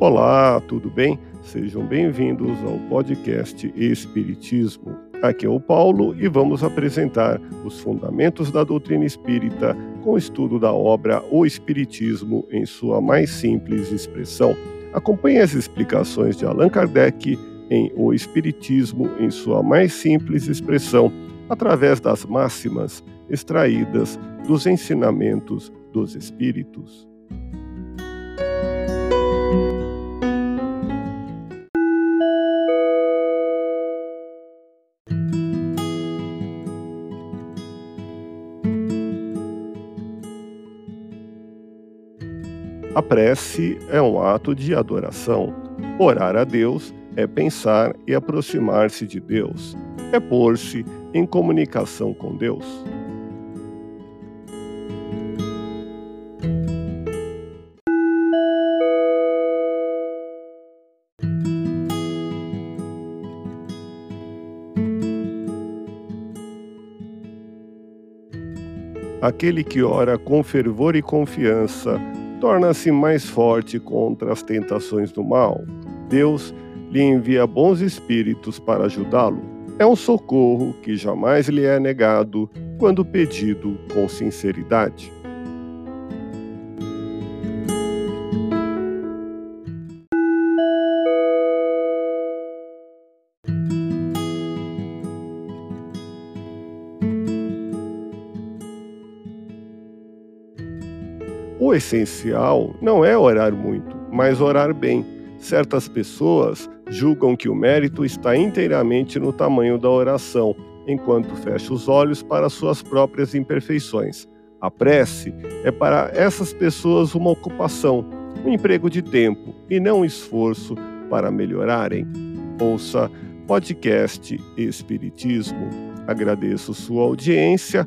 Olá, tudo bem? Sejam bem-vindos ao podcast Espiritismo. Aqui é o Paulo e vamos apresentar os fundamentos da doutrina espírita com o estudo da obra O Espiritismo em sua mais simples expressão. Acompanhe as explicações de Allan Kardec em O Espiritismo em sua mais simples expressão, através das máximas extraídas dos ensinamentos dos Espíritos. A prece é um ato de adoração. Orar a Deus é pensar e aproximar-se de Deus, é pôr-se em comunicação com Deus. Aquele que ora com fervor e confiança torna-se mais forte contra as tentações do mal. Deus lhe envia bons espíritos para ajudá-lo. É um socorro que jamais lhe é negado quando pedido com sinceridade. O essencial não é orar muito, mas orar bem. Certas pessoas julgam que o mérito está inteiramente no tamanho da oração, enquanto fecha os olhos para suas próprias imperfeições. A prece é para essas pessoas uma ocupação, um emprego de tempo e não um esforço para melhorarem. Ouça podcast Espiritismo. Agradeço sua audiência,